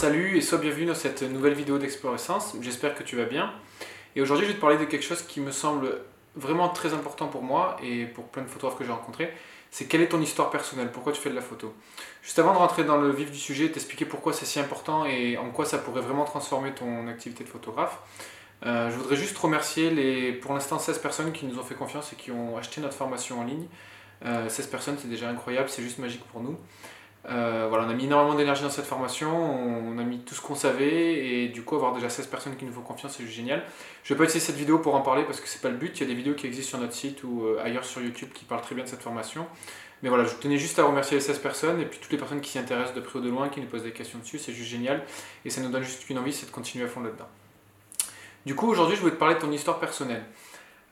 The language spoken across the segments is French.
salut et sois bienvenue dans cette nouvelle vidéo d'Explorescence, j'espère que tu vas bien. Et aujourd'hui je vais te parler de quelque chose qui me semble vraiment très important pour moi et pour plein de photographes que j'ai rencontrés, c'est quelle est ton histoire personnelle, pourquoi tu fais de la photo? Juste avant de rentrer dans le vif du sujet, t'expliquer pourquoi c'est si important et en quoi ça pourrait vraiment transformer ton activité de photographe. Euh, je voudrais juste remercier les, pour l'instant 16 personnes qui nous ont fait confiance et qui ont acheté notre formation en ligne. 16 euh, personnes, c'est déjà incroyable, c'est juste magique pour nous. Euh, voilà, on a mis énormément d'énergie dans cette formation, on, a mis tout ce qu'on savait et du coup avoir déjà 16 personnes qui nous font confiance c'est juste génial. Je vais pas utiliser cette vidéo pour en parler parce que c'est pas le but, il y a des vidéos qui existent sur notre site ou euh, ailleurs sur YouTube qui parlent très bien de cette formation. Mais voilà, je tenais juste à remercier les 16 personnes et puis toutes les personnes qui s'y intéressent de près ou de loin, qui nous posent des questions dessus, c'est juste génial et ça nous donne juste une envie, c'est de continuer à fond là-dedans. Du coup aujourd'hui je voulais te parler de ton histoire personnelle.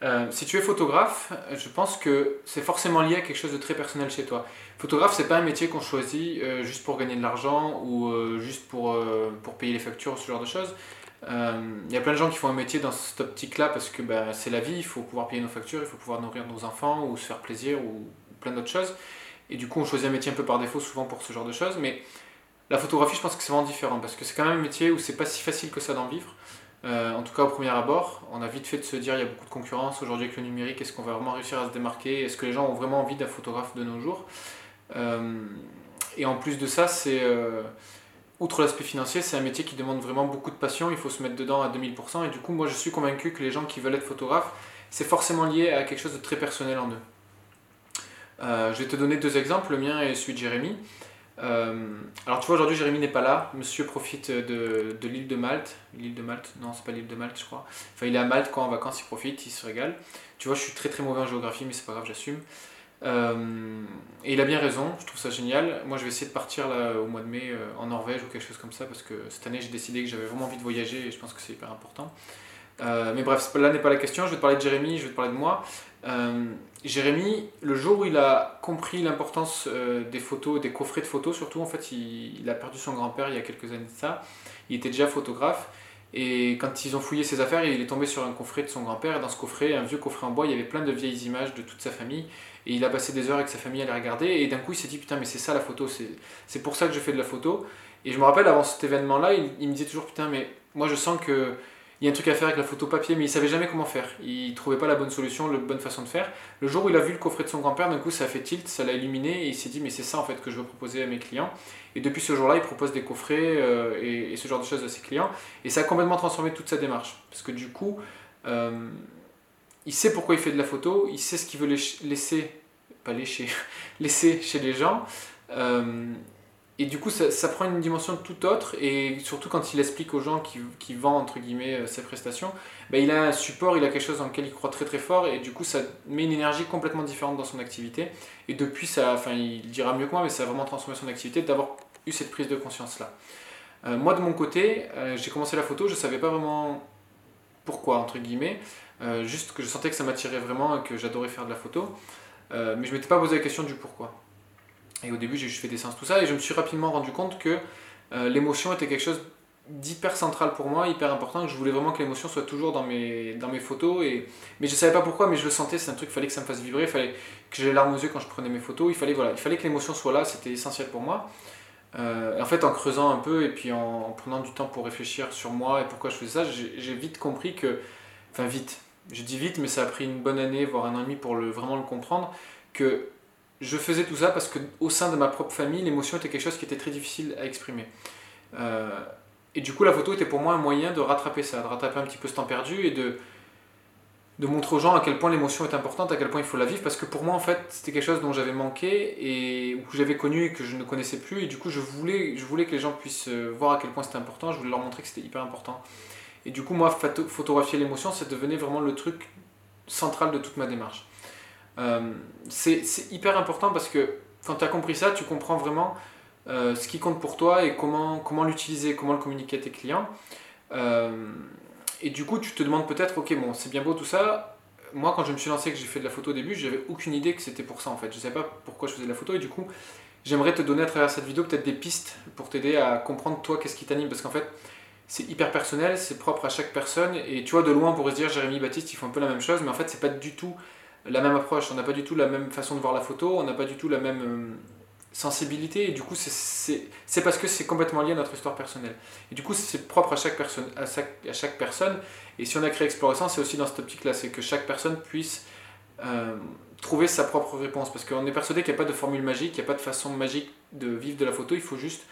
Euh, si tu es photographe, je pense que c'est forcément lié à quelque chose de très personnel chez toi. Photographe, c'est pas un métier qu'on choisit euh, juste pour gagner de l'argent ou euh, juste pour, pour payer les factures, ce genre de choses. Il y a plein de gens qui font un métier dans cette optique-là parce que bah, c'est la vie, il faut pouvoir payer nos factures, il faut pouvoir nourrir nos enfants ou se faire plaisir ou plein d'autres choses. Et du coup, on choisit un métier un peu par défaut souvent pour ce genre de choses. Mais la photographie, je pense que c'est vraiment différent parce que c'est quand même un métier où c'est pas si facile que ça d'en vivre. Euh, en tout cas, au premier abord, on a vite fait de se dire il y a beaucoup de concurrence aujourd'hui avec le numérique. Est-ce qu'on va vraiment réussir à se démarquer? Est-ce que les gens ont vraiment envie d'un photographe de nos jours? Euh, Et en plus de ça, c'est euh, outre l'aspect financier, c'est un métier qui demande vraiment beaucoup de passion. Il faut se mettre dedans à 2000%. Et du coup, moi, je suis convaincu que les gens qui veulent être photographes, c'est forcément lié à quelque chose de très personnel en eux. je vais te donner deux exemples. Le mien est celui de Jérémy. Euh, alors tu vois, aujourd'hui Jérémy n'est pas là. Monsieur profite de, de l'île de Malte. L'île de Malte? Non, c'est pas l'île de Malte, je crois. Enfin, il est à Malte quand en vacances, il profite, il se régale. Tu vois, je suis très très mauvais en géographie, mais c'est pas grave, j'assume. Euh, et il a bien raison, je trouve ça génial. Moi, je vais essayer de partir là au mois de mai euh, en Norvège ou quelque chose comme ça parce que cette année, j'ai décidé que j'avais vraiment envie de voyager et je pense que c'est hyper important. mais bref, là n'est pas la question. Je vais te parler de Jérémy, je vais te parler de moi. Jérémy, le jour où il a compris l'importance euh, des photos, des coffrets de photos, surtout en fait, il, a perdu son grand-père il y a quelques années de ça. Il était déjà photographe. Et quand ils ont fouillé ses affaires, il est tombé sur un coffret de son grand-père. Dans ce coffret, un vieux coffret en bois, il y avait plein de vieilles images de toute sa famille. Et il a passé des heures avec sa famille à les regarder. Et d'un coup, il s'est dit Putain, mais c'est ça la photo, c'est pour ça que je fais de la photo. Et je me rappelle, avant cet événement-là, il me disait toujours Putain, mais moi je sens que il y a un truc à faire avec la photo papier, mais il savait jamais comment faire. Il trouvait pas la bonne solution, la bonne façon de faire. Le jour où il a vu le coffret de son grand-père, d'un coup, ça a fait tilt, ça l'a illuminé, et il s'est dit, mais c'est ça en fait que je veux proposer à mes clients. Et depuis ce jour-là, il propose des coffrets euh, et, ce genre de choses à ses clients. Et ça a complètement transformé toute sa démarche. Parce que du coup, euh, il sait pourquoi il fait de la photo, il sait ce qu'il veut laisser, pas lécher, laisser chez les gens. Euh, et du coup, ça, prend une dimension tout autre, et surtout quand il explique aux gens qui, qui vendent entre guillemets euh, ses prestations, ben, il a un support, il a quelque chose dans lequel il croit très très fort, et du coup, ça met une énergie complètement différente dans son activité. Et depuis, ça, enfin, il dira mieux que moi, mais ça a vraiment transformé son activité d'avoir eu cette prise de conscience là. Euh, moi, de mon côté, euh, j'ai commencé la photo, je ne savais pas vraiment pourquoi, entre guillemets, juste que je sentais que ça m'attirait vraiment et que j'adorais faire de la photo, mais je m'étais pas posé la question du pourquoi. Et au début, j'ai juste fait des séances, tout ça, et je me suis rapidement rendu compte que euh, l'émotion était quelque chose d'hyper central pour moi, hyper important, que je voulais vraiment que l'émotion soit toujours dans mes, dans mes photos. Et... Mais je ne savais pas pourquoi, mais je le sentais, c'est un truc, il fallait que ça me fasse vibrer, il fallait que j'ai les larmes aux yeux quand je prenais mes photos, il fallait, voilà, il fallait que l'émotion soit là, c'était essentiel pour moi. Euh, en fait, en creusant un peu et puis en, prenant du temps pour réfléchir sur moi et pourquoi je faisais ça, j'ai vite compris que, enfin vite, je dis vite, mais ça a pris une bonne année, voire un an et demi pour vraiment le comprendre, que je faisais tout ça parce qu'au sein de ma propre famille, l'émotion était quelque chose qui était très difficile à exprimer. Euh, et du coup, la photo était pour moi un moyen de rattraper ça, de rattraper un petit peu ce temps perdu et de, de montrer aux gens à quel point l'émotion est importante, à quel point il faut la vivre, parce que pour moi, en fait, c'était quelque chose dont j'avais manqué et que j'avais connu et que je ne connaissais plus. Et du coup, je voulais, je voulais que les gens puissent euh, voir à quel point c'était important, je voulais leur montrer que c'était hyper important. Et du coup, moi, photographier l'émotion, ça devenait vraiment le truc central de toute ma démarche. Euh, c'est hyper important parce que quand tu as compris ça, tu comprends vraiment euh, ce qui compte pour toi et comment, comment l'utiliser, comment le communiquer à tes clients. Euh, et du coup, tu te demandes peut-être, ok, bon, c'est bien beau tout ça. Moi, quand je me suis lancé, que j'ai fait de la photo au début, j'avais aucune idée que c'était pour ça en fait. Je ne savais pas pourquoi je faisais de la photo et du coup, j'aimerais te donner à travers cette vidéo peut-être des pistes pour t'aider à comprendre toi qu'est-ce qui t'anime parce qu'en fait, c'est hyper personnel, c'est propre à chaque personne et tu vois, de loin, on pourrait se dire Jérémy Baptiste, ils font un peu la même chose, mais en fait, c'est pas du tout la même approche, on n'a pas du tout la même façon de voir la photo, on n'a pas du tout la même, euh, sensibilité et du coup c'est parce que c'est complètement lié à notre histoire personnelle. Et du coup c'est propre à chaque personne, à chaque, personne. Et si on a créé Explorescence, c'est aussi dans cette optique-là, c'est que chaque personne puisse euh, trouver sa propre réponse. Parce qu'on est persuadé qu'il n'y a pas de formule magique, il n'y a pas de façon magique de vivre de la photo, il faut juste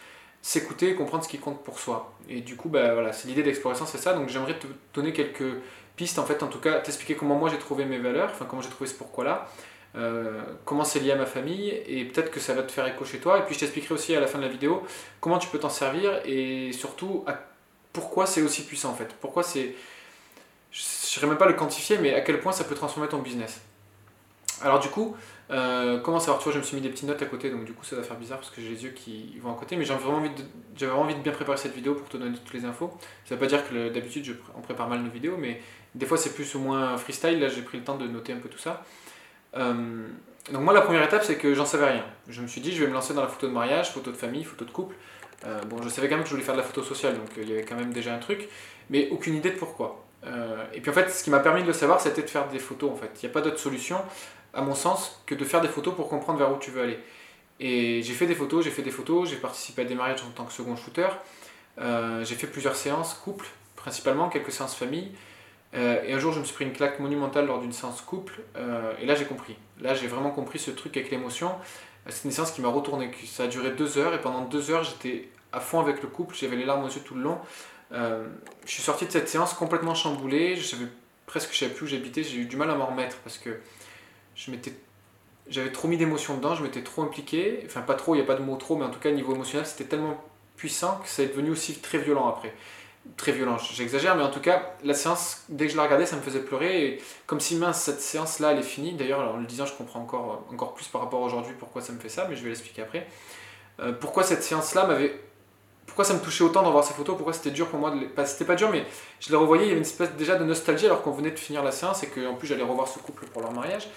s'écouter et comprendre ce qui compte pour soi. Et du coup, bah, voilà, c'est l'idée d'Explorescence, c'est ça. Donc j'aimerais te donner quelques pistes, en fait, en tout cas, t'expliquer comment moi j'ai trouvé mes valeurs, enfin comment j'ai trouvé ce pourquoi-là. Euh, comment c'est lié à ma famille et peut-être que ça va te faire écho chez toi. Et puis je t'expliquerai aussi à la fin de la vidéo comment tu peux t'en servir et surtout pourquoi c'est aussi puissant en fait. Pourquoi c'est. Je ne saurais même pas le quantifier, mais à quel point ça peut transformer ton business. Alors du coup, euh, comment savoir? Tu vois, je me suis mis des petites notes à côté, donc du coup ça va faire bizarre parce que j'ai les yeux qui vont à côté, mais j'avais vraiment, envie de, envie de bien préparer cette vidéo pour te donner toutes les infos. Ça veut pas dire que d'habitude on prépare mal nos vidéos, mais des fois c'est plus ou moins freestyle, là j'ai pris le temps de noter un peu tout ça. Euh, donc moi la première étape c'est que j'en savais rien. Je me suis dit je vais me lancer dans la photo de mariage, photo de famille, photo de couple. Euh, bon je savais quand même que je voulais faire de la photo sociale donc euh, il y avait quand même déjà un truc, mais aucune idée de pourquoi. et puis en fait ce qui m'a permis de le savoir c'était de faire des photos en fait. Il n'y a pas d'autre solution à mon sens que de faire des photos pour comprendre vers où tu veux aller. Et j'ai fait des photos, j'ai fait des photos, j'ai participé à des mariages en tant que second shooter. j'ai fait plusieurs séances couple, principalement quelques séances famille. Euh, et un jour, je me suis pris une claque monumentale lors d'une séance couple, euh, et là j'ai compris. Là j'ai vraiment compris ce truc avec l'émotion. Euh, c'est une séance qui m'a retourné. Ça a duré deux heures, et pendant deux heures, j'étais à fond avec le couple, j'avais les larmes aux yeux tout le long. je suis sorti de cette séance complètement chamboulé, je savais presque je plus où j'habitais, j'ai eu du mal à m'en remettre parce que j'avais trop mis d'émotions dedans, je m'étais trop impliqué, enfin pas trop, il n'y a pas de mot trop, mais en tout cas niveau émotionnel c'était tellement puissant que ça est devenu aussi très violent après très violent, j'exagère, mais en tout cas, la séance, dès que je la regardais, ça me faisait pleurer. Et comme si mince, cette séance-là, elle est finie. D'ailleurs, en le disant, je comprends encore, encore plus par rapport à aujourd'hui pourquoi ça me fait ça, mais je vais l'expliquer après. Euh, pourquoi cette séance-là m'avait. Pourquoi ça me touchait autant d'en voir ces photos? Pourquoi c'était dur pour moi de les... Pas, c'était pas dur, mais je les revoyais, il y avait une espèce déjà de nostalgie alors qu'on venait de finir la séance et qu'en plus j'allais revoir ce couple pour leur mariage.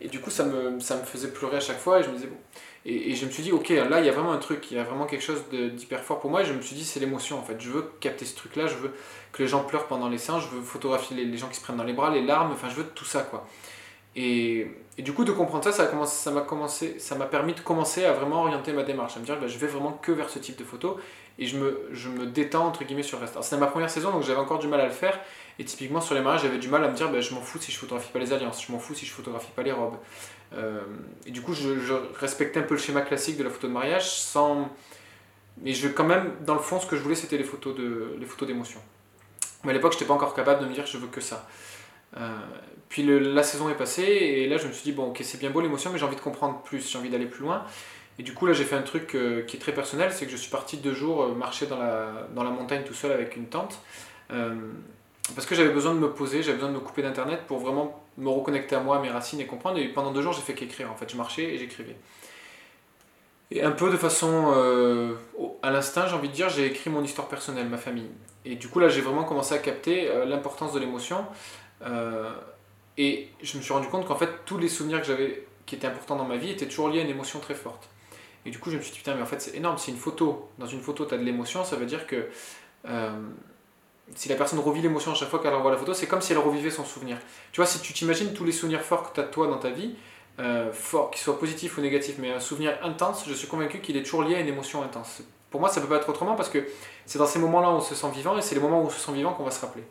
Et du coup, ça me, ça me faisait pleurer à chaque fois et je me disais, bon, et, je me suis dit, ok, là, il y a vraiment un truc, il y a vraiment quelque chose d'hyper fort pour moi. Et je me suis dit, c'est l'émotion en fait. Je veux capter ce truc-là, je veux que les gens pleurent pendant les seins, je veux photographier les, gens qui se prennent dans les bras, les larmes, enfin, je veux tout ça, quoi. Et, du coup, de comprendre ça, ça m'a permis de commencer à vraiment orienter ma démarche, à me dire, bah, je vais vraiment que vers ce type de photos et je me, je me détends entre guillemets sur le reste. C'était ma première saison, donc j'avais encore du mal à le faire. Et typiquement sur les mariages, j'avais du mal à me dire, bah, je m'en fous si je photographie pas les alliances, je m'en fous si je photographie pas les robes. Euh, et du coup, je, respectais un peu le schéma classique de la photo de mariage, sans... mais je, quand même, dans le fond, ce que je voulais, c'était les photos de, les photos d'émotion. Mais à l'époque, je n'étais pas encore capable de me dire, je veux que ça. Euh, puis la saison est passée, et là, je me suis dit, bon, ok, c'est bien beau l'émotion, mais j'ai envie de comprendre plus, j'ai envie d'aller plus loin. Et du coup, là, j'ai fait un truc euh, qui est très personnel, c'est que je suis parti deux jours marcher dans la, dans la montagne tout seul avec une tente parce que j'avais besoin de me poser, j'avais besoin de me couper d'internet pour vraiment me reconnecter à moi, à mes racines et comprendre. Et pendant deux jours, j'ai fait qu'écrire en fait. Je marchais et j'écrivais. Et un peu de façon euh, à l'instinct, j'ai envie de dire, j'ai écrit mon histoire personnelle, ma famille. Et du coup, là, j'ai vraiment commencé à capter euh, l'importance de l'émotion. Euh, et je me suis rendu compte qu'en fait, tous les souvenirs que j'avais qui étaient importants dans ma vie étaient toujours liés à une émotion très forte. Et du coup, je me suis dit, putain, mais en fait, c'est énorme. C'est une photo. Dans une photo, tu as de l'émotion, ça veut dire que si la personne revit l'émotion à chaque fois qu'elle revoit la photo, c'est comme si elle revivait son souvenir. Tu vois, si tu t'imagines tous les souvenirs forts que tu as de toi dans ta vie, euh, forts, qu'ils soient positifs ou négatifs, mais un souvenir intense, je suis convaincu qu'il est toujours lié à une émotion intense. Pour moi, ça peut pas être autrement parce que c'est dans ces moments-là où on se sent vivant et c'est les moments où on se sent vivant qu'on va se rappeler.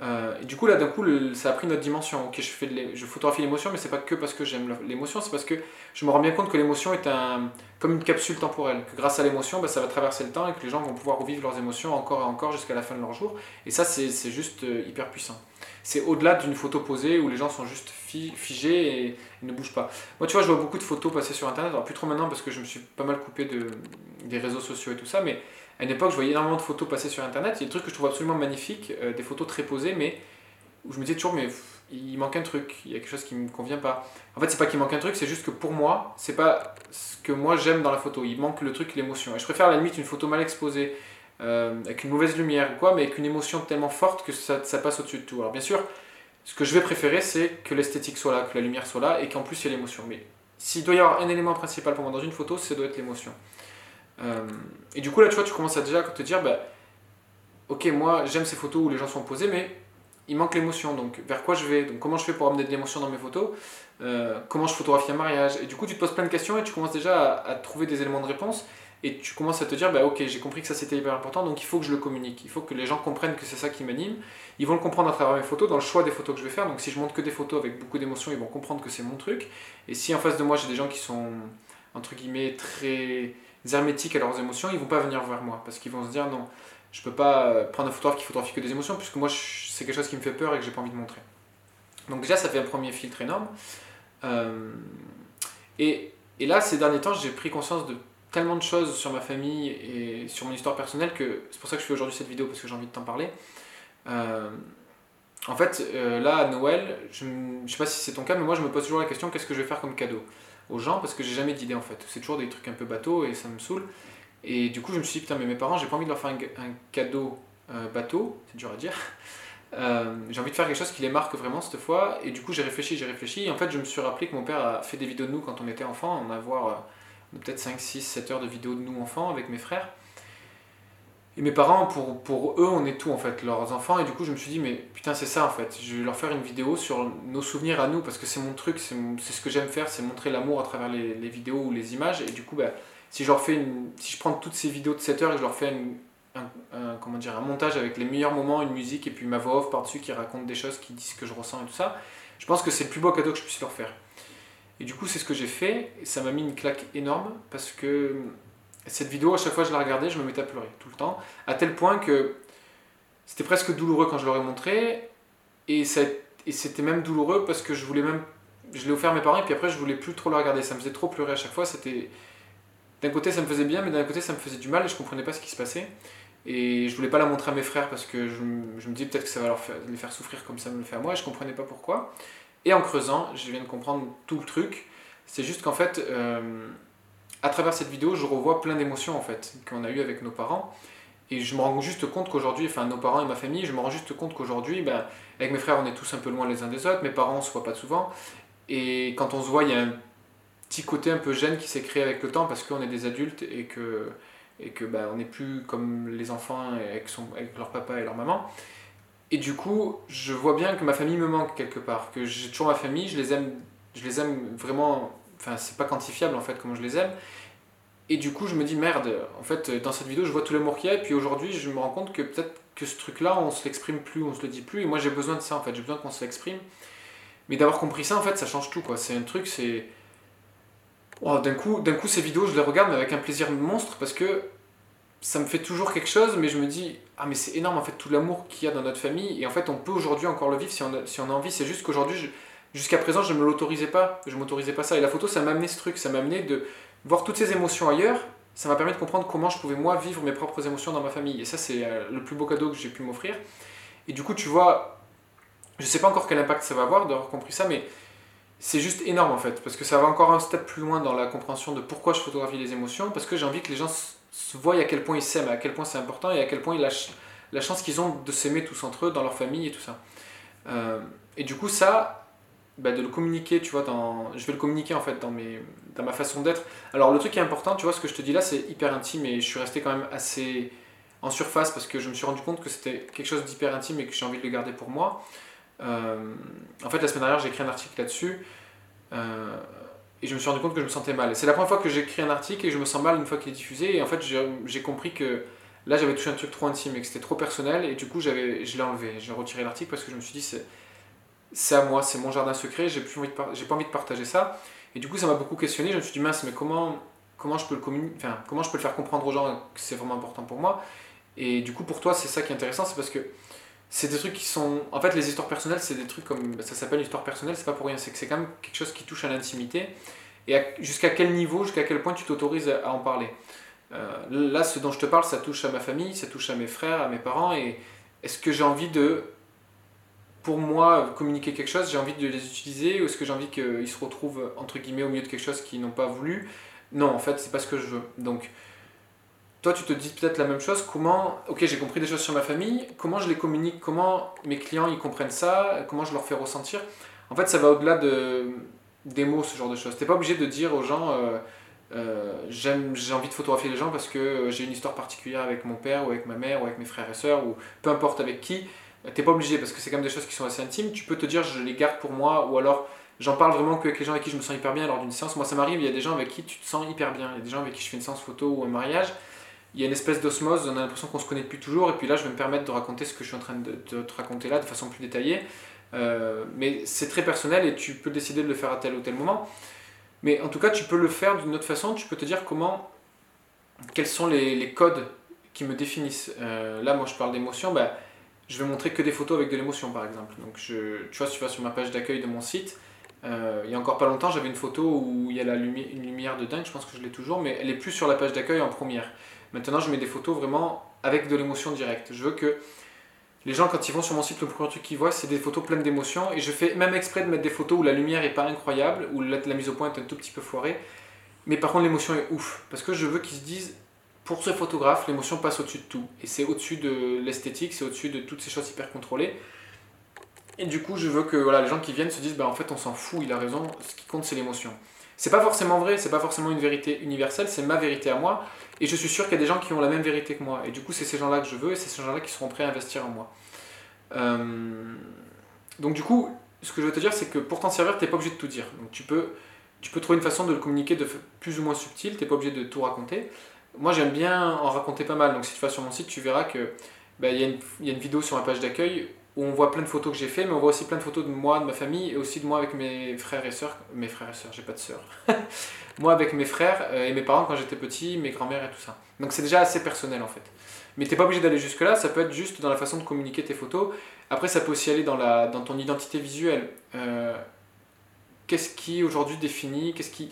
Euh, et du coup, là, d'un coup, ça a pris notre dimension. Ok, je, fais je photographie l'émotion, mais c'est pas que parce que j'aime l'émotion, c'est parce que je me rends bien compte que l'émotion est un, comme une capsule temporelle. Que grâce à l'émotion, bah, ça va traverser le temps et que les gens vont pouvoir revivre leurs émotions encore et encore jusqu'à la fin de leur jour. Et ça, c'est juste euh, hyper puissant. C'est au-delà d'une photo posée où les gens sont juste figés et, ne bougent pas. Moi, tu vois, je vois beaucoup de photos passer sur Internet. Alors, plus trop maintenant parce que je me suis pas mal coupé de, des réseaux sociaux et tout ça, mais à une époque, je voyais énormément de photos passer sur Internet. Il y a des trucs que je trouve absolument magnifiques, euh, des photos très posées, mais où je me disais toujours, mais il manque un truc, il y a quelque chose qui me convient pas. En fait, c'est pas qu'il manque un truc, c'est juste que pour moi, c'est pas ce que moi j'aime dans la photo. Il manque le truc, l'émotion. Et je préfère à la limite une photo mal exposée, euh, avec une mauvaise lumière ou quoi, mais avec une émotion tellement forte que ça, ça passe au-dessus de tout. Alors bien sûr, ce que je vais préférer, c'est que l'esthétique soit là, que la lumière soit là, et qu'en plus il y ait l'émotion. Mais s'il doit y avoir un élément principal pour moi dans une photo, ça doit être l'émotion. Euh, et du coup, là, tu vois, tu commences à déjà te dire, bah, ok, moi, j'aime ces photos où les gens sont posés, mais il manque l'émotion. Donc, vers quoi je vais? Donc, comment je fais pour amener de l'émotion dans mes photos? Euh, Comment je photographie un mariage? Et du coup, tu te poses plein de questions et tu commences déjà à, trouver des éléments de réponse. Et tu commences à te dire, bah, ok, j'ai compris que ça c'était hyper important, donc il faut que je le communique. Il faut que les gens comprennent que c'est ça qui m'anime. Ils vont le comprendre à travers mes photos, dans le choix des photos que je vais faire. Donc, si je montre que des photos avec beaucoup d'émotion, ils vont comprendre que c'est mon truc. Et si en face de moi, j'ai des gens qui sont, entre guillemets, très hermétiques à leurs émotions, ils vont pas venir vers moi parce qu'ils vont se dire, non je peux pas euh, prendre un photographe qui photographie que des émotions, puisque moi c'est quelque chose qui me fait peur et que j'ai pas envie de montrer. Donc déjà ça fait un premier filtre énorme. Euh, et, et, là ces derniers temps j'ai pris conscience de tellement de choses sur ma famille et sur mon histoire personnelle que c'est pour ça que je fais aujourd'hui cette vidéo parce que j'ai envie de t'en parler. Euh, en fait là à Noël, je, je sais pas si c'est ton cas, mais moi je me pose toujours la question qu'est-ce que je vais faire comme cadeau? Aux gens parce que j'ai jamais d'idée en fait. C'est toujours des trucs un peu bateaux et ça me saoule. Et du coup, je me suis dit, putain, mais mes parents, j'ai pas envie de leur faire un, cadeau euh, bateau, c'est dur à dire. Euh, j'ai envie de faire quelque chose qui les marque vraiment cette fois. Et du coup, j'ai réfléchi, j'ai réfléchi. Et en fait, je me suis rappelé que mon père a fait des vidéos de nous quand on était enfants. On a euh, peut-être 5, 6, 7 heures de vidéos de nous enfants avec mes frères. Et mes parents, pour, pour eux, on est tout en fait, leurs enfants. Et du coup, je me suis dit, mais putain, c'est ça en fait. Je vais leur faire une vidéo sur nos souvenirs à nous parce que c'est mon truc, c'est ce que j'aime faire, c'est montrer l'amour à travers les, vidéos ou les images. Et du coup, bah, si je leur fais une, si je prends toutes ces vidéos de 7 heures et je leur fais un, comment dire, un montage avec les meilleurs moments, une musique et puis ma voix off par-dessus qui raconte des choses, qui disent ce que je ressens et tout ça, je pense que c'est le plus beau cadeau que je puisse leur faire. Et du coup, c'est ce que j'ai fait et ça m'a mis une claque énorme parce que cette vidéo, à chaque fois que je la regardais, je me mettais à pleurer tout le temps, à tel point que c'était presque douloureux quand je leur ai montré et, c'était même douloureux parce que je voulais même je l'ai offert à mes parents et puis après je voulais plus trop le regarder ça me faisait trop pleurer à chaque fois c'était d'un côté ça me faisait bien, mais d'un côté ça me faisait du mal et je comprenais pas ce qui se passait. Et je voulais pas la montrer à mes frères parce que je, me dis peut-être que ça va leur les faire souffrir comme ça me le fait à moi et je comprenais pas pourquoi. Et en creusant, je viens de comprendre tout le truc. C'est juste qu'en fait, euh, à travers cette vidéo, je revois plein d'émotions en fait qu'on a eu avec nos parents. Et je me rends juste compte qu'aujourd'hui, enfin nos parents et ma famille, je me rends juste compte qu'aujourd'hui, ben, avec mes frères, on est tous un peu loin les uns des autres. Mes parents, on se voit pas souvent. Et quand on se voit, il y a un petit côté un peu gêne qui s'est créé avec le temps parce qu'on est des adultes et que, et que bah, on n'est plus comme les enfants avec, son, avec leur papa et leur maman. Et du coup, je vois bien que ma famille me manque quelque part, que j'ai toujours ma famille, je les aime, je les aime vraiment, enfin c'est pas quantifiable en fait comment je les aime. Et du coup, je me dis merde, en fait, dans cette vidéo, je vois tout l'amour qu'il y a, et puis aujourd'hui, je me rends compte que peut-être que ce truc-là, on se l'exprime plus, on se le dit plus, et moi j'ai besoin de ça en fait, j'ai besoin qu'on se l'exprime. Mais d'avoir compris ça, en fait, ça change tout quoi. C'est un truc, c'est d'un coup, d'un coup, ces vidéos, je les regarde avec un plaisir monstre parce que ça me fait toujours quelque chose, mais je me dis, ah mais c'est énorme en fait tout l'amour qu'il y a dans notre famille, et en fait on peut aujourd'hui encore le vivre si on a, si on a envie, c'est juste qu'aujourd'hui, jusqu'à présent, je ne me l'autorisais pas, je m'autorisais pas ça, et la photo, ça m'a amené ce truc, ça m'a amené de voir toutes ces émotions ailleurs, ça m'a permis de comprendre comment je pouvais moi vivre mes propres émotions dans ma famille, et ça c'est euh, le plus beau cadeau que j'ai pu m'offrir, et du coup tu vois, je sais pas encore quel impact ça va avoir d'avoir compris ça, mais c'est juste énorme en fait, parce que ça va encore un step plus loin dans la compréhension de pourquoi je photographie les émotions, parce que j'ai envie que les gens voient à quel point ils s'aiment, à quel point c'est important et à quel point ils lâchent la chance qu'ils ont de s'aimer tous entre eux, dans leur famille et tout ça. Euh, et du coup, ça, bah, de le communiquer, tu vois, dans... je vais le communiquer en fait dans, mes... dans ma façon d'être. Alors le truc qui est important, tu vois, ce que je te dis là, c'est hyper intime et je suis resté quand même assez en surface parce que je me suis rendu compte que c'était quelque chose d'hyper intime et que j'ai envie de le garder pour moi. Euh, en fait, la semaine dernière, j'ai écrit un article là-dessus. Euh, et je me suis rendu compte que je me sentais mal. C'est la première fois que j'écris un article et je me sens mal une fois qu'il est diffusé. Et en fait, j'ai compris que là, j'avais touché un truc trop intime et que c'était trop personnel. Et du coup, je l'ai enlevé. J'ai retiré l'article parce que je me suis dit, c'est à moi, c'est mon jardin secret. J'ai pas envie de partager ça. Et du coup, ça m'a beaucoup questionné. Je me suis dit, mince, mais comment, comment, je peux le enfin, comment je peux le faire comprendre aux gens que c'est vraiment important pour moi? Et du coup, pour toi, c'est ça qui est intéressant. C'est parce que c'est des trucs qui sont. En fait, les histoires personnelles, c'est des trucs comme. Ça s'appelle histoire personnelle, c'est pas pour rien. C'est que c'est quand même quelque chose qui touche à l'intimité. Et jusqu'à quel niveau, jusqu'à quel point tu t'autorises à, en parler? Euh, là, ce dont je te parle, ça touche à ma famille, ça touche à mes frères, à mes parents. Et est-ce que j'ai envie de. Pour moi, communiquer quelque chose, j'ai envie de les utiliser ou est-ce que j'ai envie qu'ils se retrouvent, entre guillemets, au milieu de quelque chose qu'ils n'ont pas voulu? Non, en fait, c'est pas ce que je veux. Donc toi, tu te dis peut-être la même chose. Comment, ok, j'ai compris des choses sur ma famille, comment je les communique, comment mes clients ils comprennent ça, comment je leur fais ressentir? En fait, ça va au-delà de, des mots, ce genre de choses. Tu n'es pas obligé de dire aux gens, euh, euh, j'ai envie de photographier les gens parce que j'ai une histoire particulière avec mon père ou avec ma mère ou avec mes frères et sœurs ou peu importe avec qui. T'es pas obligé parce que c'est quand même des choses qui sont assez intimes. Tu peux te dire je les garde pour moi ou alors j'en parle vraiment qu'avec les gens avec qui je me sens hyper bien lors d'une séance. Moi ça m'arrive, il y a des gens avec qui tu te sens hyper bien. Il y a des gens avec qui je fais une séance photo ou un mariage. Il y a une espèce d'osmose, on a l'impression qu'on se connaît depuis toujours. Et puis là je vais me permettre de raconter ce que je suis en train de, te raconter là de façon plus détaillée. Euh, mais c'est très personnel et tu peux décider de le faire à tel ou tel moment. Mais en tout cas, tu peux le faire d'une autre façon. Tu peux te dire comment, quels sont les, les codes qui me définissent. Euh, là, moi, je parle d'émotion. Bah, je vais montrer que des photos avec de l'émotion, par exemple. Je, tu vois, si tu vas sur ma page d'accueil de mon site, euh, il y a encore pas longtemps, j'avais une photo où il y a la une lumière de dingue. Je pense que je l'ai toujours, mais elle est plus sur la page d'accueil en première. Maintenant, je mets des photos vraiment avec de l'émotion directe. Je veux que les gens, quand ils vont sur mon site, le premier truc qu'ils voient, c'est des photos pleines d'émotions. Et je fais même exprès de mettre des photos où la lumière est pas incroyable, où la, mise au point est un tout petit peu foirée. Mais par contre, l'émotion est ouf. Parce que je veux qu'ils se disent, pour ce photographe, l'émotion passe au-dessus de tout. Et c'est au-dessus de l'esthétique, c'est au-dessus de toutes ces choses hyper contrôlées. Et du coup, je veux que voilà, les gens qui viennent se disent, bah, en fait, on s'en fout, il a raison, ce qui compte, c'est l'émotion. C'est pas forcément vrai, c'est pas forcément une vérité universelle, c'est ma vérité à moi. Et je suis sûr qu'il y a des gens qui ont la même vérité que moi. Et du coup, c'est ces gens-là que je veux et c'est ces gens-là qui seront prêts à investir en moi. Euh, donc, du coup, ce que je veux te dire, c'est que pour t'en servir, tu n'es pas obligé de tout dire. Donc, tu peux, tu peux trouver une façon de le communiquer de plus ou moins subtil, tu n'es pas obligé de tout raconter. Moi, j'aime bien en raconter pas mal. Donc, si tu vas sur mon site, tu verras que bah, il y, y, a une vidéo sur ma page d'accueil où on voit plein de photos que j'ai fait, mais on voit aussi plein de photos de moi, de ma famille, et aussi de moi avec mes frères et sœurs. Mes frères et sœurs, j'ai pas de sœurs. moi avec mes frères euh, et mes parents quand j'étais petit, mes grands-mères et tout ça. Donc c'est déjà assez personnel en fait. Mais t'es pas obligé d'aller jusque là, ça peut être juste dans la façon de communiquer tes photos. Après, ça peut aussi aller dans, la, dans ton identité visuelle. Euh, qu'est-ce qui aujourd'hui définit, qu'est-ce qui,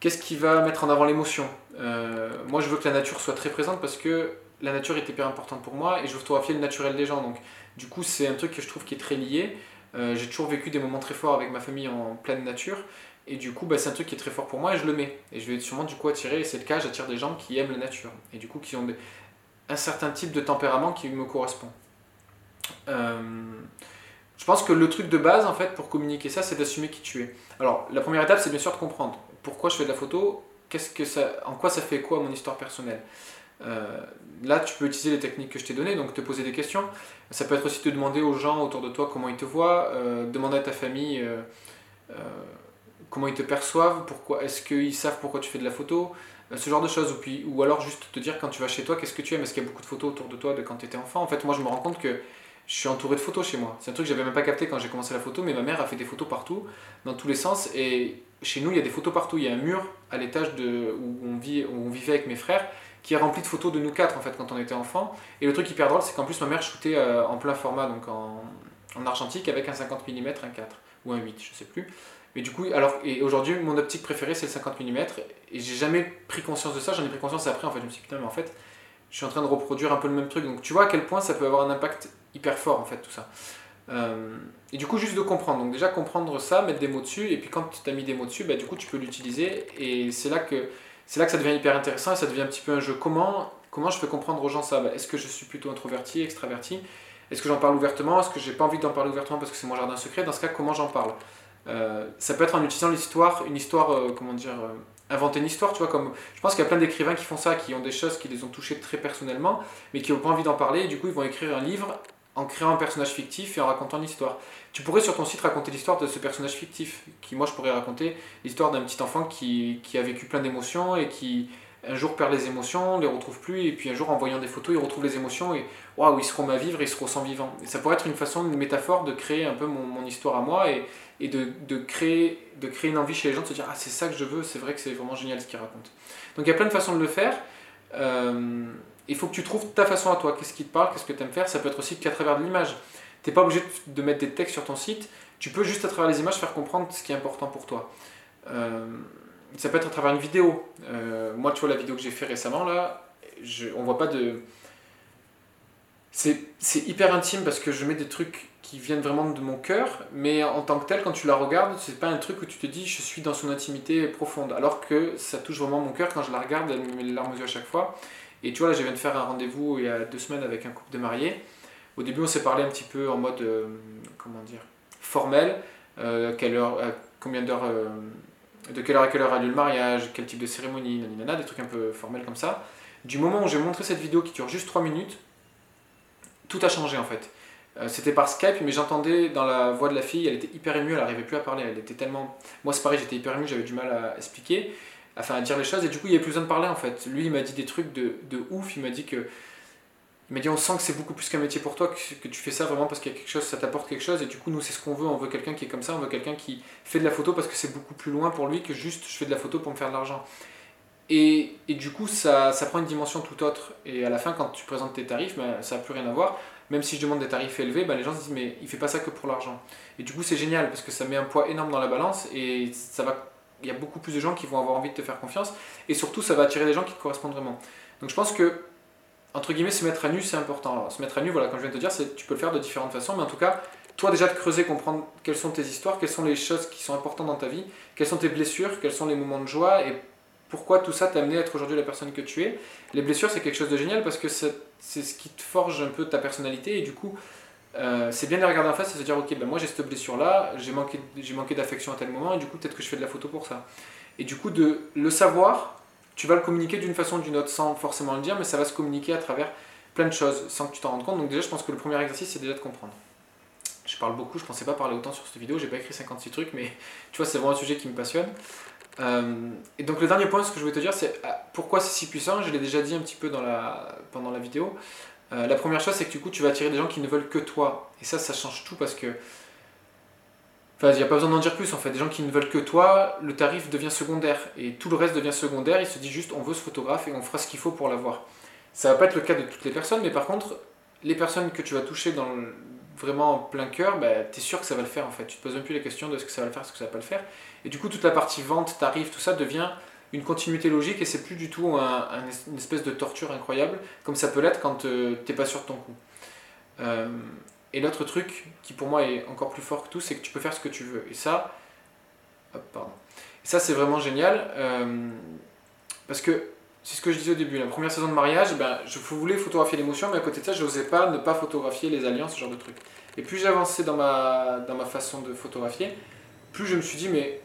qu'est-ce qui va mettre en avant l'émotion euh, Moi, je veux que la nature soit très présente parce que la nature est hyper importante pour moi et je veux photographier le naturel des gens. Donc, du coup, c'est un truc que je trouve qui est très lié. Euh, j'ai toujours vécu des moments très forts avec ma famille en pleine nature. Et du coup, bah, c'est un truc qui est très fort pour moi et je le mets. Et je vais sûrement du coup attirer, et c'est le cas, j'attire des gens qui aiment la nature. Et du coup, qui ont un certain type de tempérament qui me correspond. Euh, je pense que le truc de base, en fait, pour communiquer ça, c'est d'assumer qui tu es. Alors, la première étape, c'est bien sûr de comprendre pourquoi je fais de la photo, qu'est-ce que ça, en quoi ça fait quoi à mon histoire personnelle? Euh, là, tu peux utiliser les techniques que je t'ai données, donc te poser des questions. Ça peut être aussi te demander aux gens autour de toi comment ils te voient, euh, demander à ta famille euh, comment ils te perçoivent, pourquoi, est-ce qu'ils savent pourquoi tu fais de la photo, ce genre de choses. Ou, puis, ou alors juste te dire quand tu vas chez toi, qu'est-ce que tu aimes, est-ce qu'il y a beaucoup de photos autour de toi de quand tu étais enfant? En fait, moi, je me rends compte que je suis entouré de photos chez moi. C'est un truc que j'avais même pas capté quand j'ai commencé la photo, mais ma mère a fait des photos partout, dans tous les sens. Et chez nous, il y a des photos partout. Il y a un mur à l'étage où, on vit, où on vivait avec mes frères qui est rempli de photos de nous quatre en fait quand on était enfant. Et le truc hyper drôle, c'est qu'en plus ma mère shootait euh, en plein format, donc en, en, argentique avec un 50 mm, un 4 ou un 8, je sais plus. Mais du coup, alors, et aujourd'hui, mon optique préférée c'est le 50 mm, et j'ai jamais pris conscience de ça, j'en ai pris conscience après, en fait, je me suis dit putain, mais en fait, je suis en train de reproduire un peu le même truc. Donc tu vois à quel point ça peut avoir un impact hyper fort en fait, tout ça. Euh, et du coup, juste de comprendre. Donc déjà comprendre ça, mettre des mots dessus, et puis quand tu as mis des mots dessus, bah, du coup tu peux l'utiliser, et c'est là que c'est là que ça devient hyper intéressant et ça devient un petit peu un jeu. Comment, comment je fais comprendre aux gens ça? Bah, Est-ce que je suis plutôt introverti, extraverti? Est-ce que j'en parle ouvertement? Est-ce que j'ai pas envie d'en parler ouvertement parce que c'est mon jardin secret? Dans ce cas, comment j'en parle? Euh, Ça peut être en utilisant l'histoire, une histoire, euh, comment dire, inventer une histoire, tu vois, comme je pense qu'il y a plein d'écrivains qui font ça, qui ont des choses qui les ont touchés très personnellement, mais qui n'ont pas envie d'en parler, et du coup ils vont écrire un livre en créant un personnage fictif et en racontant l'histoire. Tu pourrais sur ton site raconter l'histoire de ce personnage fictif, qui moi je pourrais raconter l'histoire d'un petit enfant qui, a vécu plein d'émotions et qui un jour perd les émotions, les retrouve plus, et puis un jour en voyant des photos, il retrouve les émotions et waouh, il se remet à vivre il se ressent vivant. Ça pourrait être une façon, une métaphore de créer un peu mon, histoire à moi et, de, créer, de créer une envie chez les gens de se dire ah c'est ça que je veux, c'est vrai que c'est vraiment génial ce qu'il raconte. Donc il y a plein de façons de le faire. Euh, il faut que tu trouves ta façon à toi. Qu'est-ce qui te parle? Qu'est-ce que tu aimes faire? Ça peut être aussi qu'à travers de l'image. Tu n'es pas obligé de mettre des textes sur ton site. Tu peux juste à travers les images faire comprendre ce qui est important pour toi. Euh, ça peut être à travers une vidéo. Euh, moi, tu vois, la vidéo que j'ai fait récemment, là, je, on voit pas de. C'est hyper intime parce que je mets des trucs qui viennent vraiment de mon cœur, mais en tant que tel, quand tu la regardes, c'est pas un truc où tu te dis je suis dans son intimité profonde, alors que ça touche vraiment mon cœur quand je la regarde, elle me met les larmes aux yeux à chaque fois. Et tu vois, là, je viens de faire un rendez-vous il y a deux semaines avec un couple de mariés. Au début, on s'est parlé un petit peu en mode, euh, comment dire, formel. Euh, quelle heure, combien d'heures, euh, de quelle heure à quelle heure a lieu le mariage, quel type de cérémonie, nanana, des trucs un peu formels comme ça. Du moment où j'ai montré cette vidéo qui dure juste 3 minutes, tout a changé en fait. C'était par Skype, mais j'entendais dans la voix de la fille, elle était hyper émue, elle n'arrivait plus à parler. Elle était tellement. Moi, c'est pareil, j'étais hyper ému, j'avais du mal à expliquer, enfin à dire les choses, et du coup, il n'y avait plus besoin de parler en fait. Lui, il m'a dit des trucs de, de ouf, il m'a dit que. Il m'a dit on sent que c'est beaucoup plus qu'un métier pour toi, que, que, tu fais ça vraiment parce qu'il y a quelque chose, ça t'apporte quelque chose, et du coup, nous, c'est ce qu'on veut, on veut quelqu'un qui est comme ça, on veut quelqu'un qui fait de la photo parce que c'est beaucoup plus loin pour lui que juste je fais de la photo pour me faire de l'argent. Et, et, du coup, ça, ça, prend une dimension tout autre. Et à la fin, quand tu présentes tes tarifs, ben, ça n'a plus rien à voir. Même si je demande des tarifs élevés, ben, les gens se disent mais il fait pas ça que pour l'argent. Et du coup, c'est génial parce que ça met un poids énorme dans la balance et ça va, il y a beaucoup plus de gens qui vont avoir envie de te faire confiance. Et surtout, ça va attirer des gens qui te correspondent vraiment. Donc je pense que, entre guillemets, se mettre à nu, c'est important. Alors, se mettre à nu, voilà, comme je viens de te dire, tu peux le faire de différentes façons, mais en tout cas, toi déjà de creuser, comprendre quelles sont tes histoires, quelles sont les choses qui sont importantes dans ta vie, quelles sont tes blessures, quels sont les moments de joie et pourquoi tout ça t'a amené à être aujourd'hui la personne que tu es. Les blessures, c'est quelque chose de génial parce que c'est ce qui te forge un peu ta personnalité et du coup, euh, c'est bien de regarder en face et se dire ok, ben moi j'ai cette blessure-là, j'ai manqué, manqué d'affection à tel moment et du coup, peut-être que je fais de la photo pour ça. Et du coup, de le savoir, tu vas le communiquer d'une façon ou d'une autre sans forcément le dire, mais ça va se communiquer à travers plein de choses sans que tu t'en rendes compte. Donc, déjà, je pense que le premier exercice, c'est déjà de comprendre. Je parle beaucoup, je pensais pas parler autant sur cette vidéo, j'ai pas écrit 56 trucs, mais tu vois, c'est vraiment un sujet qui me passionne. Euh, et donc le dernier point, ce que je voulais te dire, c'est ah, pourquoi c'est si puissant? Je l'ai déjà dit un petit peu dans la, pendant la vidéo. Euh, la première chose, c'est que du coup, tu vas attirer des gens qui ne veulent que toi. Et ça, ça change tout parce que. Enfin, il n'y a pas besoin d'en dire plus en fait. Des gens qui ne veulent que toi, le tarif devient secondaire. Et tout le reste devient secondaire. Il se dit juste, on veut ce photographe et on fera ce qu'il faut pour l'avoir. Ça va pas être le cas de toutes les personnes, mais par contre, les personnes que tu vas toucher dans vraiment en plein cœur, bah, tu es sûr que ça va le faire en fait. Tu te poses même plus la question de ce que ça va le faire, ce que ça va pas le faire. Et du coup, toute la partie vente, tarif, tout ça devient une continuité logique et c'est plus du tout un, une espèce de torture incroyable comme ça peut l'être quand euh, t'es pas sûr de ton coup. Euh, et l'autre truc qui pour moi est encore plus fort que tout, c'est que tu peux faire ce que tu veux. Et ça, pardon. Ça c'est vraiment génial euh, parce que c'est ce que je disais au début. La première saison de mariage, ben, je voulais photographier l'émotion, mais à côté de ça, je n'osais pas ne pas photographier les alliances, ce genre de trucs. Et plus j'avançais dans ma, dans ma façon de photographier, plus je me suis dit, mais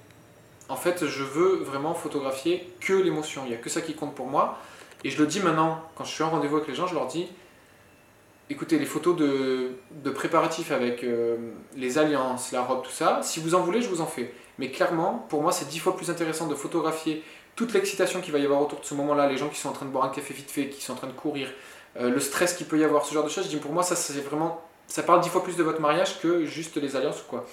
en fait, je veux vraiment photographier que l'émotion. Il n'y a que ça qui compte pour moi. Et je le dis maintenant, quand je suis en rendez-vous avec les gens, je leur dis écoutez, les photos de, préparatifs avec euh, les alliances, la robe, tout ça, si vous en voulez, je vous en fais. Mais clairement, pour moi, c'est dix fois plus intéressant de photographier toute l'excitation qu'il va y avoir autour de ce moment-là, les gens qui sont en train de boire un café vite fait, qui sont en train de courir, euh, le stress qu'il peut y avoir, ce genre de choses. Je dis pour moi, ça, c'est vraiment. Ça parle dix fois plus de votre mariage que juste les alliances ou quoi.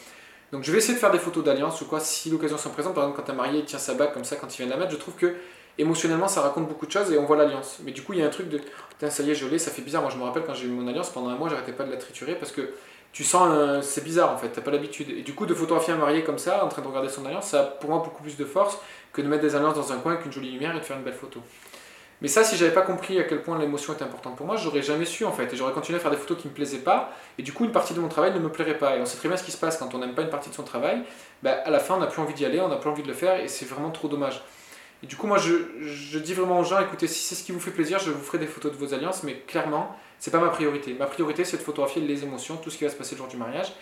Donc je vais essayer de faire des photos d'alliance ou quoi si l'occasion s'en présente. Par exemple, quand un marié tient sa bague comme ça quand il vient de la mettre, je trouve que émotionnellement ça raconte beaucoup de choses et on voit l'alliance. Mais du coup, il y a un truc de putain, ça y est, je l'ai, ça fait bizarre. Moi, je me rappelle quand j'ai eu mon alliance pendant un mois, j'arrêtais pas de la triturer parce que tu sens, c'est bizarre en fait, t'as pas l'habitude. Et du coup, de photographier un marié comme ça, en train de regarder son alliance, ça a pour moi beaucoup plus de force que de mettre des alliances dans un coin avec une jolie lumière et de faire une belle photo. Mais ça, si j'avais pas compris à quel point l'émotion était importante pour moi, j'aurais jamais su en fait. Et j'aurais continué à faire des photos qui me plaisaient pas. Et du coup, une partie de mon travail ne me plairait pas. Et on sait très bien ce qui se passe quand on n'aime pas une partie de son travail. Bah, à la fin, on n'a plus envie d'y aller, on n'a plus envie de le faire. Et c'est vraiment trop dommage. Et du coup, moi, je, dis vraiment aux gens écoutez, si c'est ce qui vous fait plaisir, je vous ferai des photos de vos alliances. Mais clairement, c'est pas ma priorité. Ma priorité, c'est de photographier les émotions, tout ce qui va se passer le jour du mariage.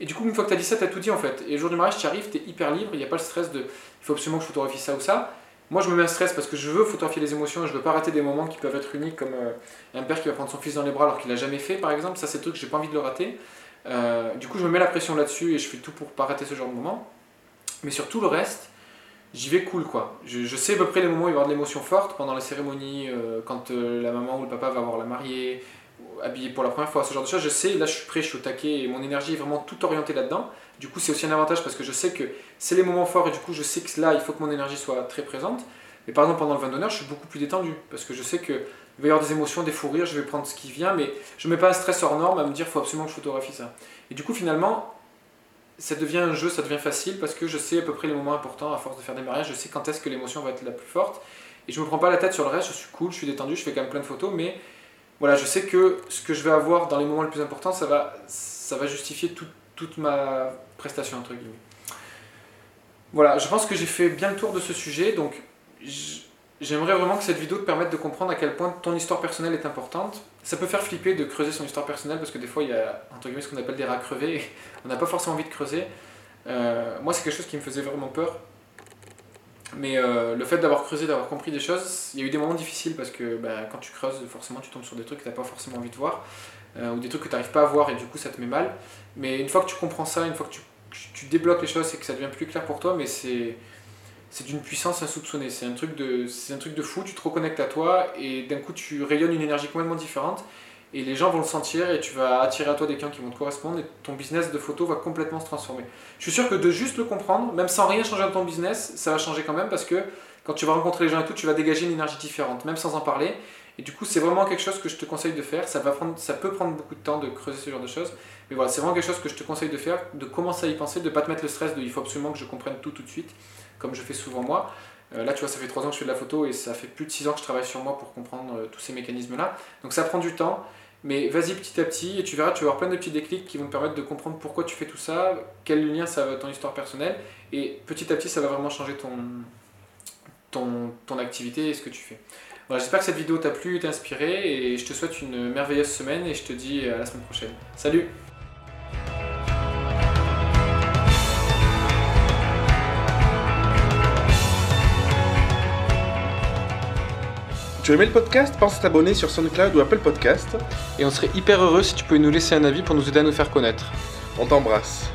Et du coup, une fois que tu as dit ça, tu as tout dit en fait. Et le jour du mariage, tu arrives, tu es hyper libre, il n'y a pas le stress de il faut absolument que je photographie ça ou ça. Moi, je me mets un stress parce que je veux photographier les émotions et je veux pas rater des moments qui peuvent être uniques, comme euh, un père qui va prendre son fils dans les bras alors qu'il l'a jamais fait, par exemple. Ça, c'est le truc j'ai pas envie de le rater. Euh, du coup, je me mets la pression là-dessus et je fais tout pour pas rater ce genre de moment. Mais sur tout le reste, j'y vais cool, quoi. Je, sais à peu près les moments où il va y avoir de l'émotion forte pendant la cérémonie, euh, quand la maman ou le papa va voir la mariée, habillé pour la première fois, ce genre de choses. Je sais, là, je suis prêt, je suis au taquet et mon énergie est vraiment tout orientée là-dedans. Du coup, c'est aussi un avantage parce que je sais que c'est les moments forts et du coup, je sais que là, il faut que mon énergie soit très présente. Mais par exemple, pendant le vin d'honneur, je suis beaucoup plus détendu parce que je sais qu'il va y avoir des émotions, des fous rires, je vais prendre ce qui vient, mais je ne mets pas un stress hors norme à me dire il faut absolument que je photographie ça. Et du coup, finalement, ça devient un jeu, ça devient facile parce que je sais à peu près les moments importants à force de faire des mariages, je sais quand est-ce que l'émotion va être la plus forte. Et je me prends pas la tête sur le reste, je suis cool, je suis détendu, je fais quand même plein de photos, mais voilà, je sais que ce que je vais avoir dans les moments les plus importants, ça va, justifier toute ma prestation, entre guillemets. Voilà, je pense que j'ai fait bien le tour de ce sujet, donc j'aimerais vraiment que cette vidéo te permette de comprendre à quel point ton histoire personnelle est importante. Ça peut faire flipper de creuser son histoire personnelle parce que des fois il y a entre guillemets ce qu'on appelle des rats crevés et on n'a pas forcément envie de creuser. Euh, moi c'est quelque chose qui me faisait vraiment peur. Mais euh, le fait d'avoir creusé, d'avoir compris des choses, il y a eu des moments difficiles parce que bah, quand tu creuses, forcément tu tombes sur des trucs que tu n'as pas forcément envie de voir. ou des trucs que tu n'arrives pas à voir et du coup ça te met mal. Mais une fois que tu comprends ça, une fois que tu, débloques les choses et que ça devient plus clair pour toi, mais c'est c'est d'une puissance insoupçonnée. C'est c'est un truc de fou, tu te reconnectes à toi et d'un coup tu rayonnes une énergie complètement différente et les gens vont le sentir et tu vas attirer à toi des clients qui vont te correspondre et ton business de photo va complètement se transformer. Je suis sûr que de juste le comprendre, même sans rien changer dans ton business, ça va changer quand même parce que quand tu vas rencontrer les gens et tout, tu vas dégager une énergie différente, même sans en parler. Et du coup, c'est vraiment quelque chose que je te conseille de faire. Ça, va prendre, ça peut prendre beaucoup de temps de creuser ce genre de choses. Mais voilà, c'est vraiment quelque chose que je te conseille de faire, de commencer à y penser, de ne pas te mettre le stress de il faut absolument que je comprenne tout tout de suite, comme je fais souvent moi. Euh, là, tu vois, ça fait 3 ans que je fais de la photo et ça fait plus de 6 ans que je travaille sur moi pour comprendre euh, tous ces mécanismes-là. Donc ça prend du temps. Mais vas-y petit à petit et tu verras, tu vas avoir plein de petits déclics qui vont te permettre de comprendre pourquoi tu fais tout ça, quel lien ça a ton histoire personnelle. Et petit à petit, ça va vraiment changer ton, ton, ton activité et ce que tu fais. Voilà, J'espère que cette vidéo t'a plu, t'a inspiré et je te souhaite une merveilleuse semaine et je te dis à la semaine prochaine. Salut Tu aimé le podcast? Pense à t'abonner sur SoundCloud ou Apple Podcast. Et on serait hyper heureux si tu pouvais nous laisser un avis pour nous aider à nous faire connaître. On t'embrasse.